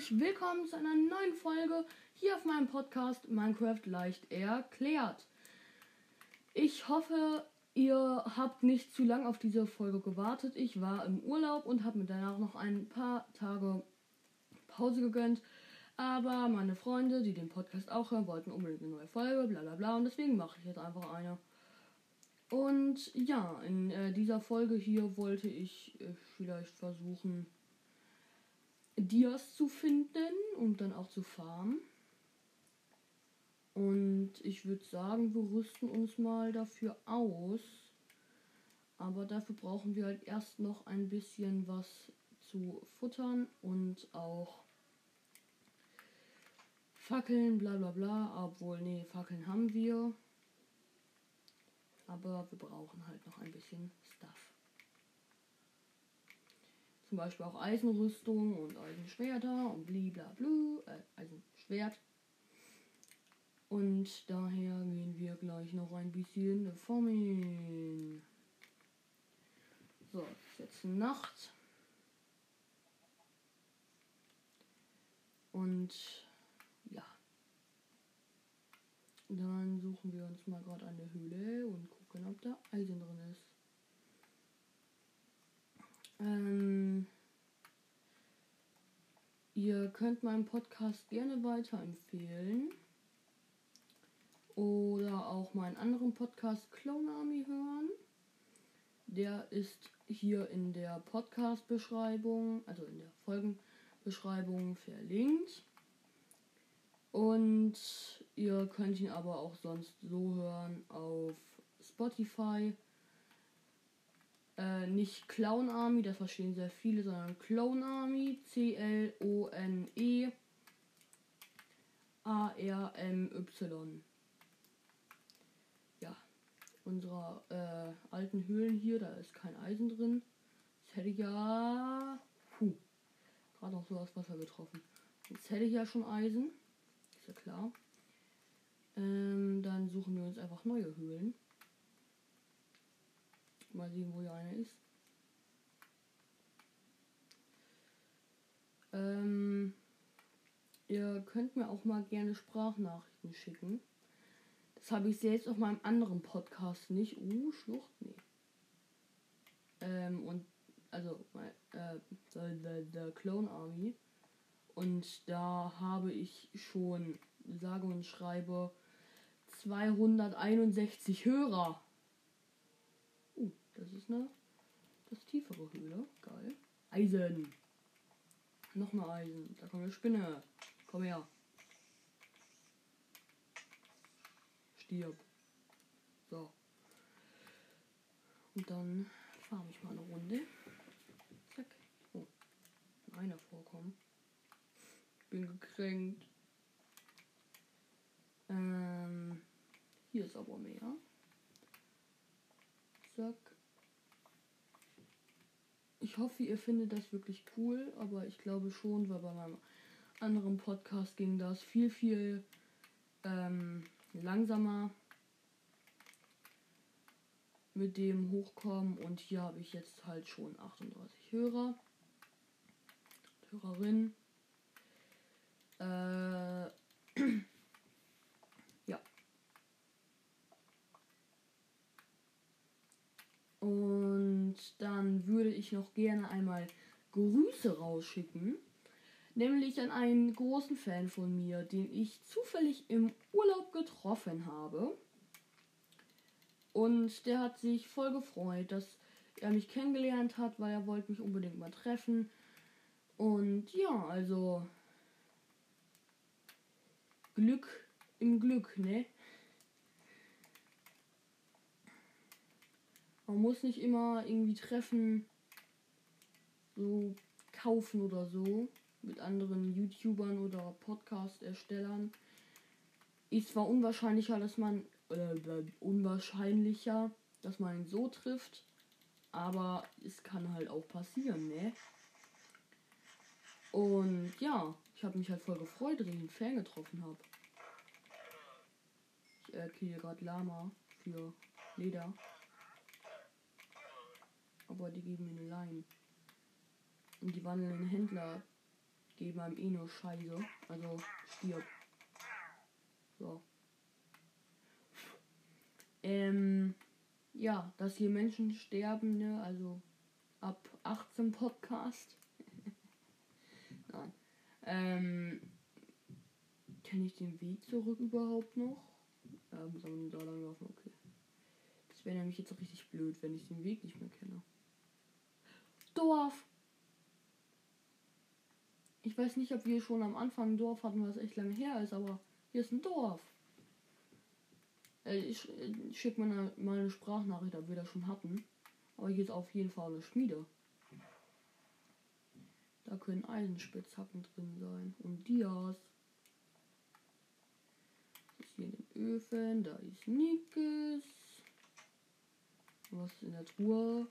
herzlich willkommen zu einer neuen Folge hier auf meinem Podcast Minecraft leicht erklärt. Ich hoffe, ihr habt nicht zu lang auf diese Folge gewartet. Ich war im Urlaub und habe mir danach noch ein paar Tage Pause gegönnt. Aber meine Freunde, die den Podcast auch hören, wollten unbedingt eine neue Folge, bla bla bla. Und deswegen mache ich jetzt einfach eine. Und ja, in äh, dieser Folge hier wollte ich äh, vielleicht versuchen, Dias zu finden und dann auch zu farmen. Und ich würde sagen, wir rüsten uns mal dafür aus. Aber dafür brauchen wir halt erst noch ein bisschen was zu futtern und auch Fackeln, bla bla bla. Obwohl, nee, Fackeln haben wir. Aber wir brauchen halt noch ein bisschen Stuff. Zum Beispiel auch Eisenrüstung und Eisenschwerter und blablabla, äh, Eisenschwert. Und daher gehen wir gleich noch ein bisschen formen. So, ist jetzt Nacht. Und ja. Dann suchen wir uns mal gerade eine Höhle und gucken, ob da Eisen drin ist. Ähm, ihr könnt meinen Podcast gerne weiterempfehlen. Oder auch meinen anderen Podcast Clone Army hören. Der ist hier in der Podcast-Beschreibung, also in der Folgenbeschreibung verlinkt. Und ihr könnt ihn aber auch sonst so hören auf Spotify. Äh, nicht Clown Army, das verstehen sehr viele, sondern Clone Army. C-L-O-N-E A-R-M-Y. Ja, unserer äh, alten Höhlen hier, da ist kein Eisen drin. Ich hätte ja. Puh, gerade noch so aus Wasser getroffen. Jetzt hätte ich ja schon Eisen ja klar. Ähm, dann suchen wir uns einfach neue Höhlen. Mal sehen, wo hier eine ist. Ähm, ihr könnt mir auch mal gerne Sprachnachrichten schicken. Das habe ich selbst auf meinem anderen Podcast nicht. Uh, Schlucht? Nee. Ähm, und also äh, the, the Clone Army. Und da habe ich schon, sage und schreibe, 261 Hörer. Das ist eine das tiefere Höhle. Geil. Eisen. Noch eine Eisen. Da kommt eine Spinne. Komm her. Stirb. So. Und dann fahre ich mal eine Runde. Zack. Oh. Einer vorkommen bin gekränkt. Ähm, hier ist aber mehr. Zack. Ich hoffe, ihr findet das wirklich cool, aber ich glaube schon, weil bei meinem anderen Podcast ging das viel, viel ähm, langsamer mit dem Hochkommen und hier habe ich jetzt halt schon 38 Hörer, Hörerinnen. Äh, ja. Und dann würde ich noch gerne einmal Grüße rausschicken. Nämlich an einen großen Fan von mir, den ich zufällig im Urlaub getroffen habe. Und der hat sich voll gefreut, dass er mich kennengelernt hat, weil er wollte mich unbedingt mal treffen. Und ja, also Glück im Glück, ne? Man muss nicht immer irgendwie treffen, so kaufen oder so mit anderen YouTubern oder Podcast-Erstellern. Ist zwar unwahrscheinlicher, dass man äh, unwahrscheinlicher, dass man ihn so trifft, aber es kann halt auch passieren, ne? Und ja, ich habe mich halt voll gefreut, dass ich einen Fan getroffen habe. Ich kriege gerade Lama für Leder. Aber die geben mir eine Line. Und die wandelnden Händler geben einem eh nur Scheiße. Also stirb. So. Ähm, ja, dass hier Menschen sterben, ne? Also ab 18 Podcast. Nein. Ähm, kenne ich den Weg zurück überhaupt noch? Ja, muss aber nur da lang laufen, okay. Das wäre nämlich jetzt richtig blöd, wenn ich den Weg nicht mehr kenne. Dorf! Ich weiß nicht, ob wir schon am Anfang ein Dorf hatten, was echt lange her ist, aber hier ist ein Dorf. Äh, ich, ich schicke mal, mal eine Sprachnachricht, ob wir das schon hatten. Aber hier ist auf jeden Fall eine Schmiede. Da können Eisenspitzhacken drin sein. Und Dias. Das ist hier in den Öfen. Da ist Nikes. Was ist in der Truhe?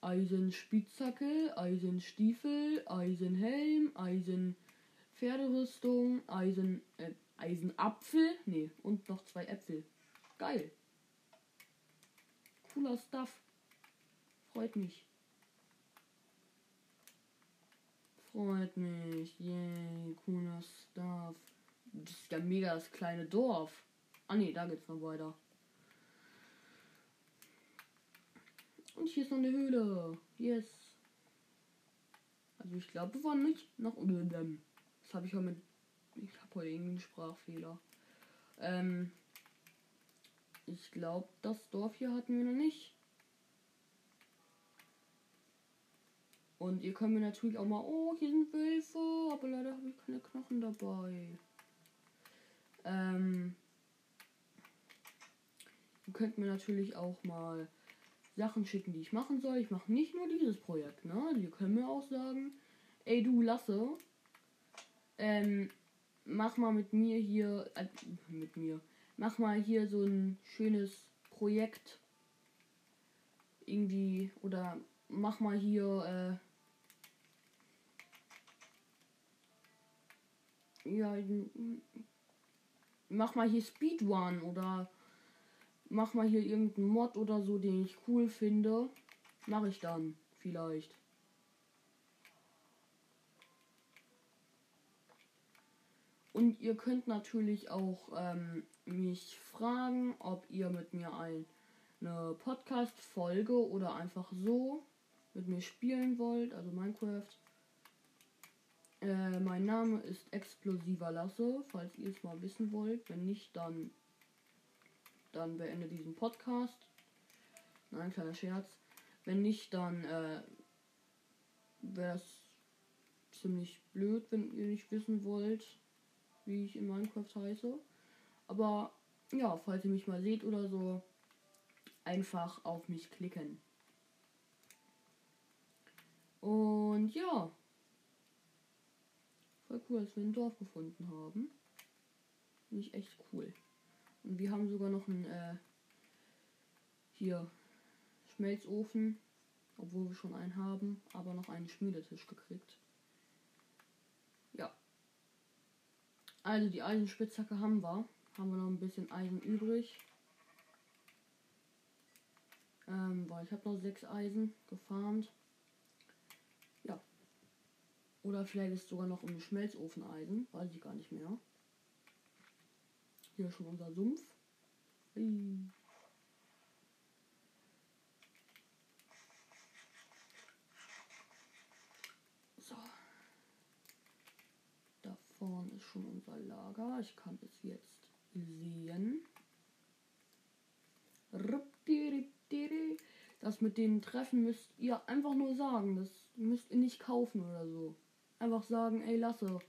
Eisenspitzhacke, Eisenstiefel, Eisenhelm, Eisenpferderüstung, Eisen, äh, Eisenapfel. Nee, und noch zwei Äpfel. Geil. Cooler Stuff. Freut mich. Freut mich. Yay, cooler Stuff. Das ist ja mega das kleine Dorf. Ah ne, da geht's noch weiter. Und hier ist noch eine Höhle. Yes. Also ich glaube, wir waren nicht noch unter dem. Das habe ich heute mit. Ich habe heute irgendwie einen Sprachfehler. Ähm. Ich glaube, das Dorf hier hatten wir noch nicht. Und ihr könnt mir natürlich auch mal, oh, hier sind Wölfe, aber leider habe ich keine Knochen dabei. Ähm, ihr könnt mir natürlich auch mal Sachen schicken, die ich machen soll. Ich mache nicht nur dieses Projekt, ne? Ihr könnt mir auch sagen, ey du Lasse, ähm, mach mal mit mir hier, äh, mit mir, mach mal hier so ein schönes Projekt irgendwie oder mach mal hier, äh, ja, mach mal hier Speedrun oder mach mal hier irgendeinen Mod oder so, den ich cool finde. Mache ich dann vielleicht. Und ihr könnt natürlich auch ähm, mich fragen, ob ihr mit mir eine Podcast-Folge oder einfach so mit mir spielen wollt, also Minecraft. Äh, mein Name ist Explosiver Lasse, falls ihr es mal wissen wollt. Wenn nicht, dann, dann beende diesen Podcast. Nein, kleiner Scherz. Wenn nicht, dann äh, wäre es ziemlich blöd, wenn ihr nicht wissen wollt, wie ich in Minecraft heiße. Aber ja, falls ihr mich mal seht oder so, einfach auf mich klicken. Und ja. Voll cool, dass wir ein Dorf gefunden haben. Finde ich echt cool. Und wir haben sogar noch einen äh, hier Schmelzofen, obwohl wir schon einen haben, aber noch einen Schmiedetisch gekriegt. Ja. Also die Eisenspitzhacke haben wir. Haben wir noch ein bisschen Eisen übrig. Ähm, weil ich habe noch sechs Eisen gefarmt. Oder vielleicht ist sogar noch ein Schmelzofeneisen. Weiß ich gar nicht mehr. Hier schon unser Sumpf. So. Da vorne ist schon unser Lager. Ich kann es jetzt sehen. Das mit den Treffen müsst ihr einfach nur sagen. Das müsst ihr nicht kaufen oder so einfach sagen, ey Lasse,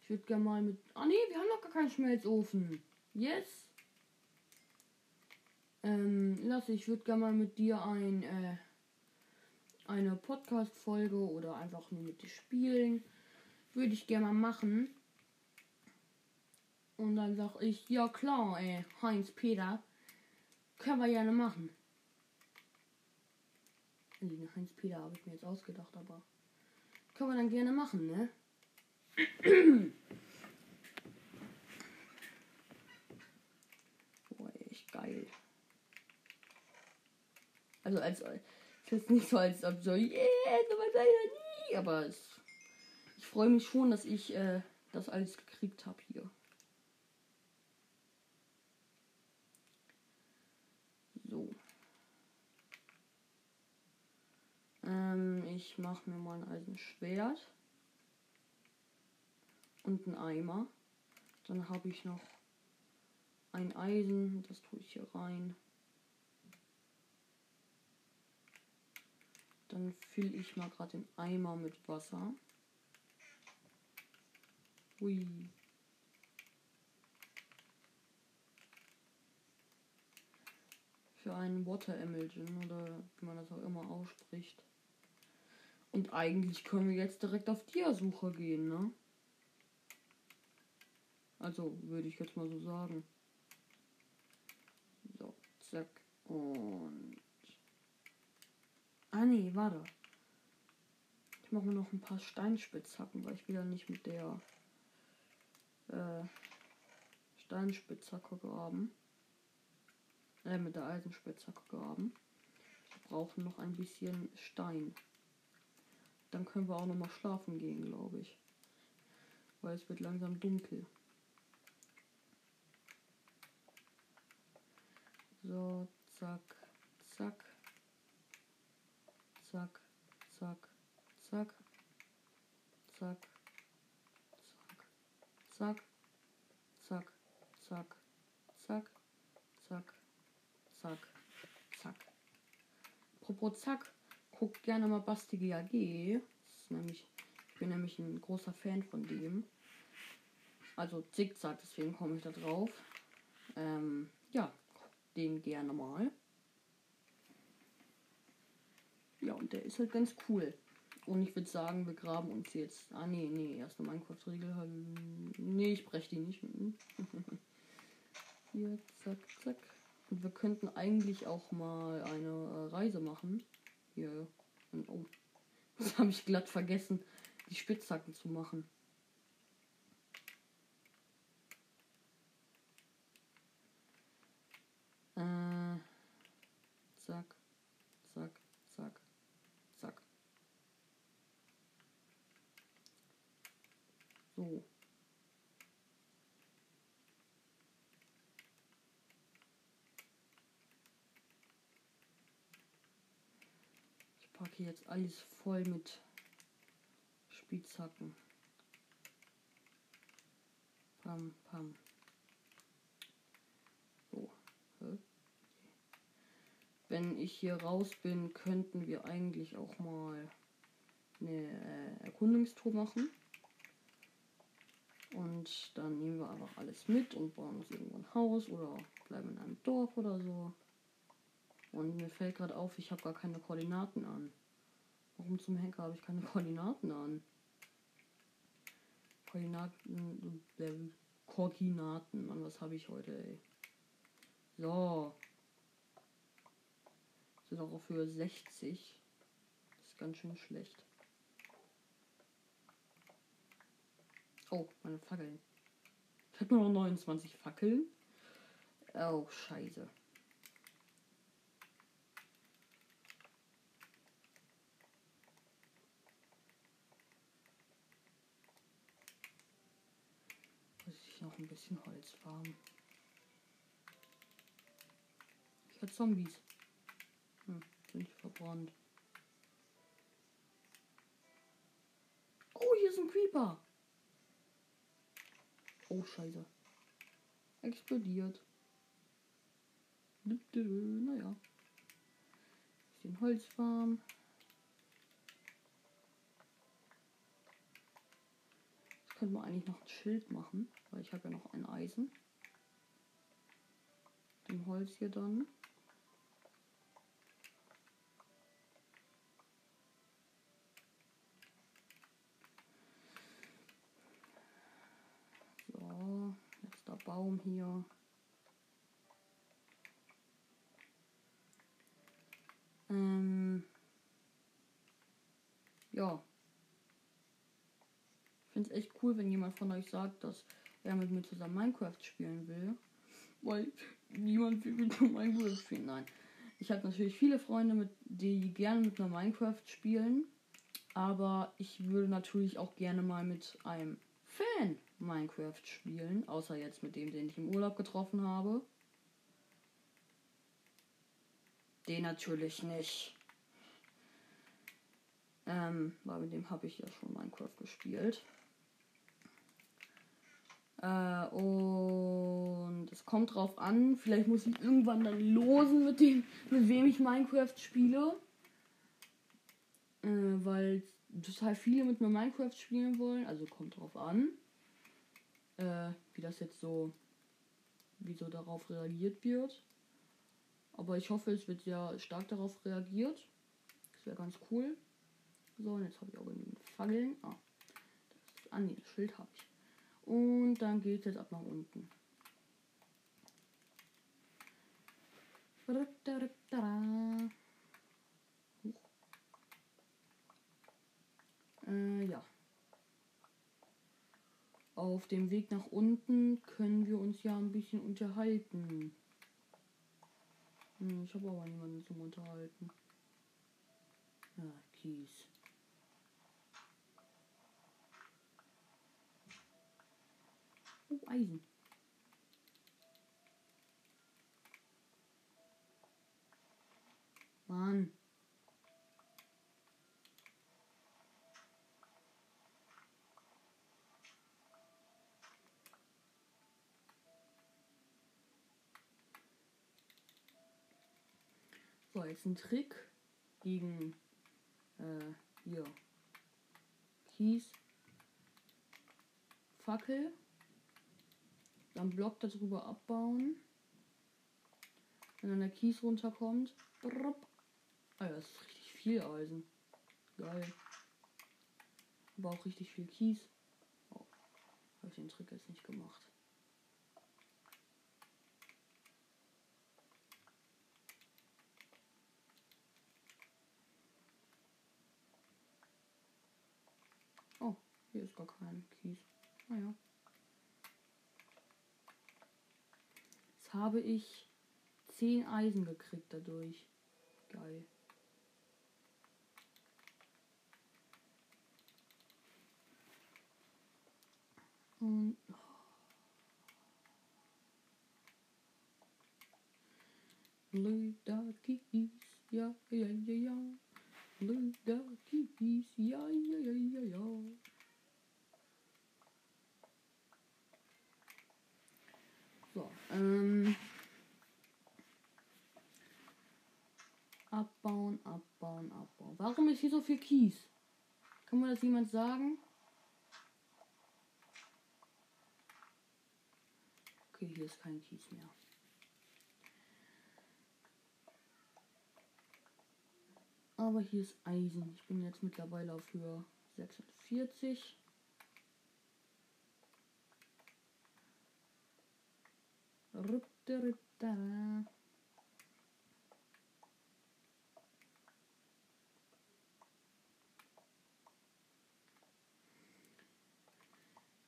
ich würde gerne mal mit. Ah nee, wir haben noch gar keinen Schmelzofen. Yes. Ähm, Lasse, ich würde gerne mal mit dir ein, äh, eine Podcast-Folge oder einfach nur mit dir spielen. Würde ich gerne mal machen. Und dann sag ich, ja klar, ey, Heinz Peter. Können wir gerne machen. Den Heinz Peter habe ich mir jetzt ausgedacht, aber. Können wir dann gerne machen, ne? Boah, echt geil. Also als es ist nicht so, als ob so, yeah, sowas ja nie. Aber es, Ich freue mich schon, dass ich äh, das alles gekriegt habe hier. So. Ähm, ich mache mir mal ein Eisenschwert. Und ein Eimer. Dann habe ich noch ein Eisen. Das tue ich hier rein. Dann fülle ich mal gerade den Eimer mit Wasser. Hui. Für einen Water Emulsion oder wie man das auch immer ausspricht. Und eigentlich können wir jetzt direkt auf Dia-Suche gehen, ne? Also würde ich jetzt mal so sagen. Zack. Und. Ah nee, warte. Ich mache mir noch ein paar Steinspitzhacken, weil ich wieder nicht mit der äh, Steinspitzhacke graben. Äh, mit der Eisenspitzhacke graben. Wir brauchen noch ein bisschen Stein. Dann können wir auch noch mal schlafen gehen, glaube ich. Weil es wird langsam dunkel. So, zack, zack. Zack, zack, zack. Zack, zack, zack. Zack, zack, zack. Zack, zack, zack. Apropos zack, guckt gerne mal Basti GAG. Ich bin nämlich ein großer Fan von dem. Also zickzack, deswegen komme ich da drauf. Ähm, ja den gerne mal. Ja, und der ist halt ganz cool. Und ich würde sagen, wir graben uns jetzt. Ah, nee, nee, erst eine Minecraft-Regel. Nee, ich breche die nicht. Hier, zack, zack. Und wir könnten eigentlich auch mal eine äh, Reise machen. Hier. Und, oh. Das habe ich glatt vergessen, die Spitzhacken zu machen. Äh, zack, zack, zack, zack. So. Ich packe jetzt alles voll mit Spitzhacken. Pam, pam. So. hä? Wenn ich hier raus bin, könnten wir eigentlich auch mal eine äh, Erkundungstour machen. Und dann nehmen wir einfach alles mit und bauen uns irgendwo ein Haus oder bleiben in einem Dorf oder so. Und mir fällt gerade auf, ich habe gar keine Koordinaten an. Warum zum Henker habe ich keine Koordinaten an? Koordinaten, äh, Koordinaten, Mann, was habe ich heute, ey? So. Sind auch auf Höhe 60. Das ist ganz schön schlecht. Oh, meine Fackeln. Ich habe nur noch 29 Fackeln. Oh, scheiße. Muss ich noch ein bisschen Holz farmen. Ich habe Zombies. Hm, sind verbrannt. Oh, hier ist ein Creeper. Oh, scheiße. Explodiert. Naja. Bisschen Holzfarm. Jetzt könnte man eigentlich noch ein Schild machen, weil ich habe ja noch ein Eisen. Dem Holz hier dann. Letzter Baum hier. Ähm, ja. Ich finde es echt cool, wenn jemand von euch sagt, dass er mit mir zusammen Minecraft spielen will. Weil niemand will mit mir Minecraft spielen. Nein. Ich habe natürlich viele Freunde, mit, die gerne mit mir Minecraft spielen. Aber ich würde natürlich auch gerne mal mit einem Fan Minecraft spielen. Außer jetzt mit dem, den ich im Urlaub getroffen habe. Den natürlich nicht. Ähm, weil mit dem habe ich ja schon Minecraft gespielt. Äh, und es kommt drauf an. Vielleicht muss ich irgendwann dann losen mit dem, mit wem ich Minecraft spiele. Äh, weil total viele mit mir Minecraft spielen wollen. Also kommt drauf an. Äh, wie das jetzt so, wie so darauf reagiert wird. Aber ich hoffe, es wird sehr stark darauf reagiert. Das wäre ganz cool. So, und jetzt habe ich auch genügend Fackeln. Ah, das, ah nee, das Schild habe ich. Und dann geht es jetzt ab nach unten. Äh, ja. Auf dem Weg nach unten können wir uns ja ein bisschen unterhalten. Hm, ich habe aber niemanden zum Unterhalten. Ja, Kies. Oh, Eisen. Mann. So, jetzt ein Trick gegen äh, hier Kies Fackel dann Block darüber abbauen. Wenn dann der Kies runterkommt. Ah, das ist richtig viel Eisen. Geil. Aber auch richtig viel Kies. Oh, habe ich den Trick jetzt nicht gemacht. Oh, hier ist gar kein Kies. Naja. habe ich 10 Eisen gekriegt dadurch. Geil. Und Blue Darkies, ja, ja, ja, ja. Blue Darkies, ja, ja, ja, ja, ja. So, ähm. Abbauen, abbauen, abbauen. Warum ist hier so viel Kies? Kann mir das jemand sagen? Okay, hier ist kein Kies mehr. Aber hier ist Eisen. Ich bin jetzt mittlerweile auf Höhe 46.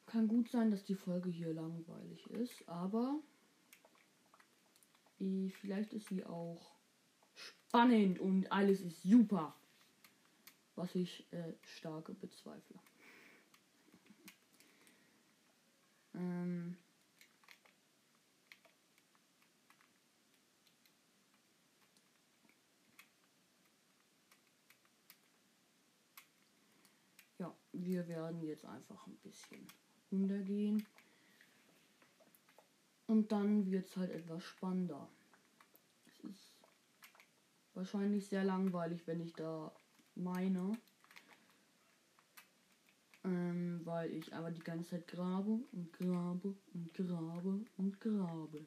Kann gut sein, dass die Folge hier langweilig ist, aber vielleicht ist sie auch spannend und alles ist super. Was ich äh, stark bezweifle. Ähm wir werden jetzt einfach ein bisschen runtergehen. Und dann wird es halt etwas spannender. Es ist wahrscheinlich sehr langweilig, wenn ich da meine. Ähm, weil ich aber die ganze Zeit grabe und grabe und grabe und grabe.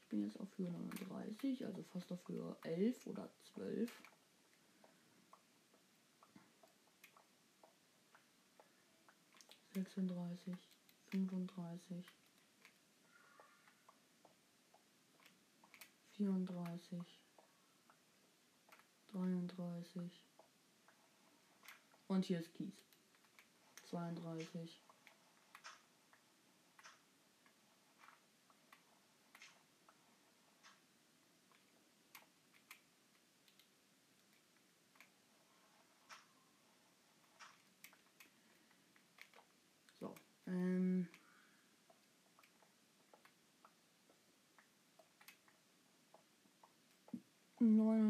Ich bin jetzt auf Höhe 39, also fast auf Höhe 11 oder 12. 36, 35, 34, 33 und hier ist Kies. 32.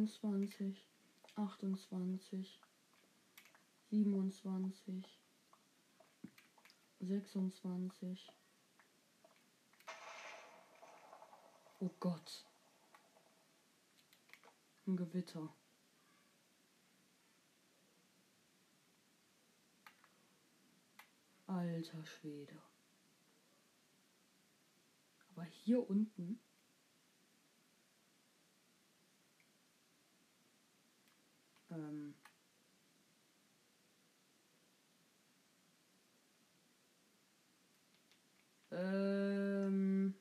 27, 28, 27, 26. Oh Gott. Ein Gewitter. Alter Schwede. Aber hier unten Ähm. Ähm.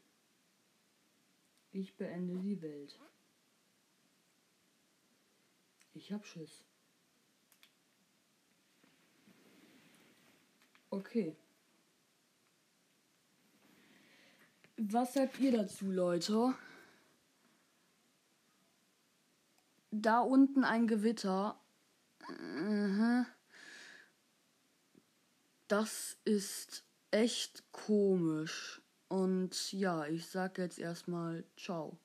Ich beende die Welt. Ich hab Schiss. Okay. Was sagt ihr dazu, Leute? Da unten ein Gewitter. Das ist echt komisch. Und ja, ich sag jetzt erstmal ciao.